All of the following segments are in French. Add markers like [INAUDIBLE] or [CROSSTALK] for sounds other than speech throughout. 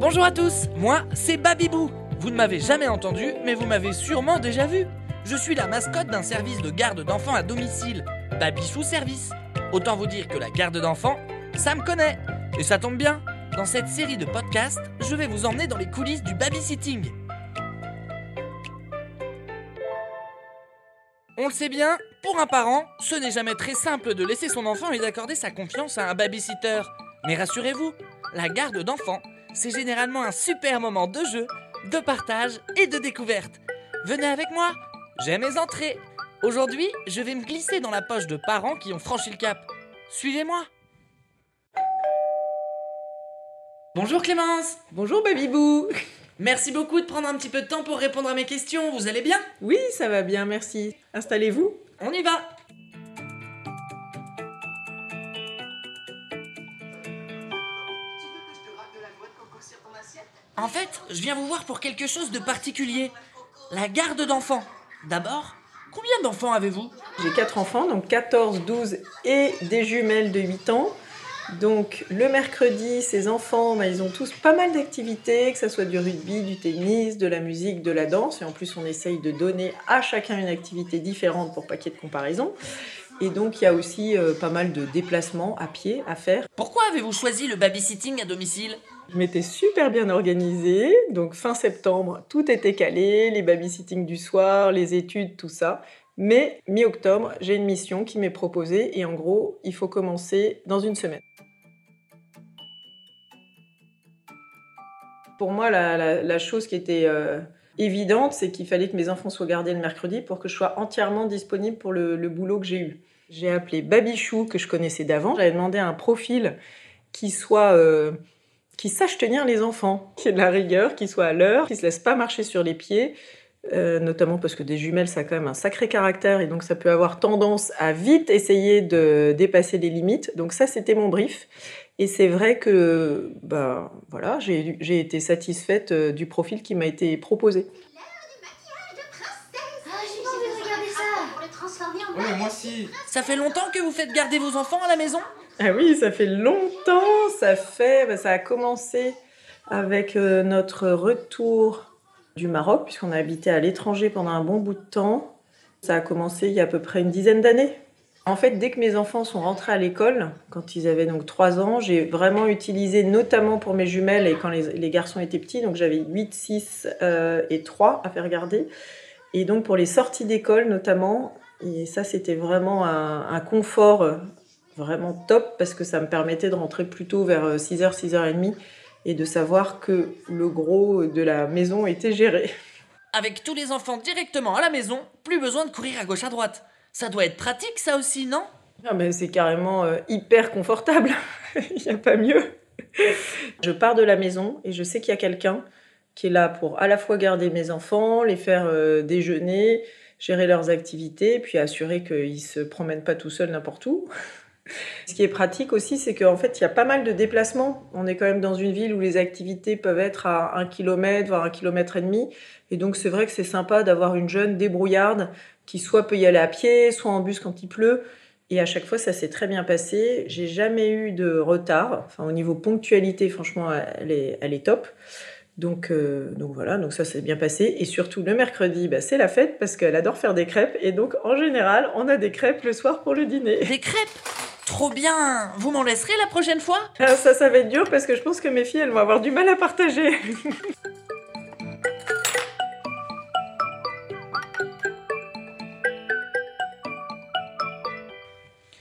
Bonjour à tous, moi c'est Babibou. Vous ne m'avez jamais entendu, mais vous m'avez sûrement déjà vu. Je suis la mascotte d'un service de garde d'enfants à domicile, Babichou Service. Autant vous dire que la garde d'enfants, ça me connaît. Et ça tombe bien, dans cette série de podcasts, je vais vous emmener dans les coulisses du babysitting. On le sait bien, pour un parent, ce n'est jamais très simple de laisser son enfant et d'accorder sa confiance à un babysitter. Mais rassurez-vous, la garde d'enfants, c'est généralement un super moment de jeu, de partage et de découverte. Venez avec moi, j'aime mes entrées. Aujourd'hui, je vais me glisser dans la poche de parents qui ont franchi le cap. Suivez-moi. Bonjour Clémence Bonjour Babibou Merci beaucoup de prendre un petit peu de temps pour répondre à mes questions. Vous allez bien? Oui, ça va bien, merci. Installez-vous. On y va En fait, je viens vous voir pour quelque chose de particulier. La garde d'enfants. D'abord, combien d'enfants avez-vous? J'ai quatre enfants, donc 14, 12 et des jumelles de 8 ans. Donc le mercredi, ces enfants, bah, ils ont tous pas mal d'activités, que ce soit du rugby, du tennis, de la musique, de la danse. Et en plus, on essaye de donner à chacun une activité différente pour pas de comparaison. Et donc il y a aussi euh, pas mal de déplacements à pied à faire. Pourquoi avez-vous choisi le babysitting à domicile? Je m'étais super bien organisée, donc fin septembre, tout était calé, les babysitting du soir, les études, tout ça. Mais mi-octobre, j'ai une mission qui m'est proposée et en gros, il faut commencer dans une semaine. Pour moi, la, la- la chose qui était euh, évidente, c'est qu'il fallait que mes enfants soient gardés le mercredi pour que je sois entièrement disponible pour le, boulot que j'ai eu. J'ai appelé Babichou, que je connaissais d'avant. J'avais demandé un profil qui soit... euh, qui sache tenir les enfants, qui ait de la rigueur, qui soit à l'heure, qui se laisse pas marcher sur les pieds, euh, notamment parce que des jumelles, ça a quand même un sacré caractère et donc ça peut avoir tendance à vite essayer de dépasser les limites. Donc ça, c'était mon brief. Et c'est vrai que bah, voilà, j'ai été satisfaite euh, du profil qui m'a été proposé. Ah, j'ai pas envie de regarder ça Pour les transformer en Ouais, moi aussi. Ça fait longtemps que vous faites garder vos enfants à la maison? Ah oui, ça fait longtemps, ça fait, bah, ça a commencé avec euh, notre retour du Maroc, puisqu'on a habité à l'étranger pendant un bon bout de temps. Ça a commencé il y a à peu près une dizaine d'années. En fait, dès que mes enfants sont rentrés à l'école, quand ils avaient donc 3 ans, j'ai vraiment utilisé, notamment pour mes jumelles et quand les, garçons étaient petits, donc j'avais 8, 6 euh, et 3 à faire garder. Et donc pour les sorties d'école notamment, et ça c'était vraiment un, un confort euh, vraiment top parce que ça me permettait de rentrer plus tôt vers euh, 6h, 6h30 et de savoir que le gros de la maison était géré. Avec tous les enfants directement à la maison, plus besoin de courir à gauche à droite. Ça doit être pratique ça aussi, non? Ah mais c'est carrément euh, hyper confortable, [LAUGHS] il n'y a pas mieux. Je pars de la maison et je sais qu'il y a quelqu'un qui est là pour à la fois garder mes enfants, les faire euh, déjeuner, gérer leurs activités, puis assurer qu'ils ne se promènent pas tout seuls n'importe où. Ce qui est pratique aussi, c'est qu'en fait, il y a pas mal de déplacements. On est quand même dans une ville où les activités peuvent être à un kilomètre, voire un kilomètre et demi. Et donc, c'est vrai que c'est sympa d'avoir une jeune débrouillarde qui soit peut y aller à pied, soit en bus quand il pleut. Et à chaque fois, ça s'est très bien passé. J'ai jamais eu de retard. Enfin, au niveau ponctualité, franchement, elle est, elle est top. Donc, euh, donc voilà, donc ça s'est bien passé. Et surtout, le mercredi, bah, c'est la fête parce qu'elle adore faire des crêpes. Et donc, en général, on a des crêpes le soir pour le dîner. Des crêpes? Trop bien Vous m'en laisserez la prochaine fois? Ah, ça, ça va être dur parce que je pense que mes filles, elles vont avoir du mal à partager. [LAUGHS]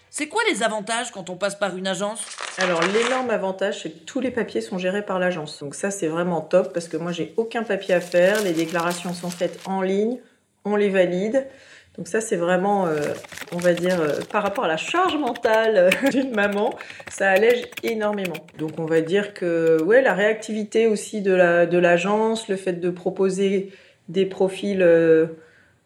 C'est quoi les avantages quand on passe par une agence? Alors, l'énorme avantage, c'est que tous les papiers sont gérés par l'agence. Donc ça, c'est vraiment top parce que moi, j'ai aucun papier à faire. Les déclarations sont faites en ligne, on les valide. Donc ça, c'est vraiment, euh, on va dire, euh, par rapport à la charge mentale euh, [LAUGHS] d'une maman, ça allège énormément. Donc on va dire que, ouais, la réactivité aussi de la de l'agence, le fait de proposer des profils euh,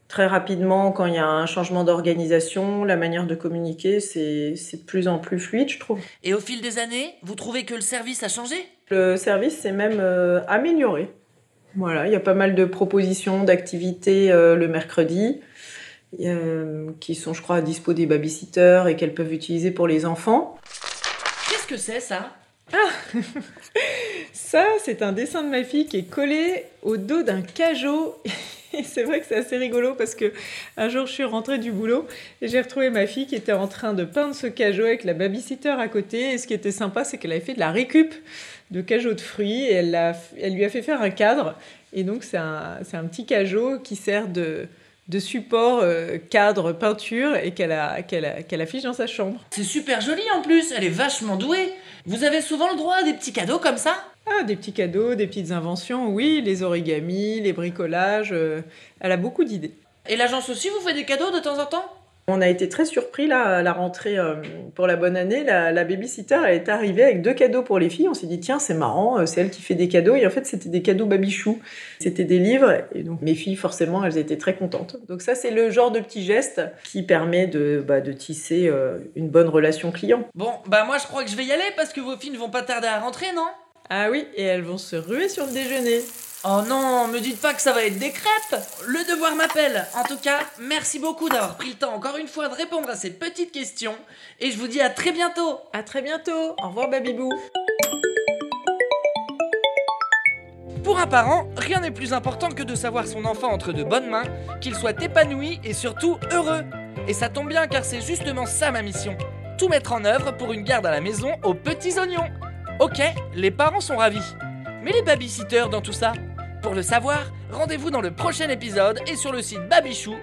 très rapidement quand il y a un changement d'organisation, la manière de communiquer, c'est c'est de plus en plus fluide, je trouve. Et au fil des années, vous trouvez que le service a changé? Le service s'est même amélioré. Voilà, il y a pas mal de propositions d'activités le mercredi euh, qui sont, je crois, à dispo des babysitters et qu'elles peuvent utiliser pour les enfants. Qu'est-ce que c'est ça? [LAUGHS] Ça, c'est un dessin de ma fille qui est collé au dos d'un cajot. [LAUGHS] Et c'est vrai que c'est assez rigolo parce que un jour je suis rentrée du boulot et j'ai retrouvé ma fille qui était en train de peindre ce cajot avec la babysitter à côté. Et ce qui était sympa, c'est qu'elle avait fait de la récup de cajot de fruits et elle, lui a fait faire un cadre. Et donc c'est un, c'est un petit cajot qui sert de, de support euh, cadre peinture et qu'elle, a, qu'elle, a- qu'elle affiche dans sa chambre. C'est super joli en plus, elle est vachement douée. Vous avez souvent le droit à des petits cadeaux comme ça? Ah, des petits cadeaux, des petites inventions, oui, les origamis, les bricolages. euh, elle a beaucoup d'idées. Et l'agence aussi vous fait des cadeaux de temps en temps? On a été très surpris là, à la rentrée euh, pour la bonne année. La, la babysitter est arrivée avec deux cadeaux pour les filles. On s'est dit, tiens, c'est marrant, euh, c'est elle qui fait des cadeaux. Et en fait, c'était des cadeaux babichou. C'était des livres. Et donc, mes filles, forcément, elles étaient très contentes. Donc, ça, c'est le genre de petit geste qui permet de, bah, de tisser euh, une bonne relation client. Bon, bah moi je crois que je vais y aller parce que vos filles ne vont pas tarder à rentrer, non? Ah oui, et elles vont se ruer sur le déjeuner. Oh non, me dites pas que ça va être des crêpes Le devoir m'appelle En tout cas, merci beaucoup d'avoir pris le temps encore une fois de répondre à ces petites questions et je vous dis à très bientôt À très bientôt. Au revoir, Babybou. Pour un parent, rien n'est plus important que de savoir son enfant entre de bonnes mains, qu'il soit épanoui et surtout heureux. Et ça tombe bien car c'est justement ça ma mission. Tout mettre en œuvre pour une garde à la maison aux petits oignons. Ok, les parents sont ravis. Mais les babysitters dans tout ça? Pour le savoir, rendez-vous dans le prochain épisode et sur le site Babichou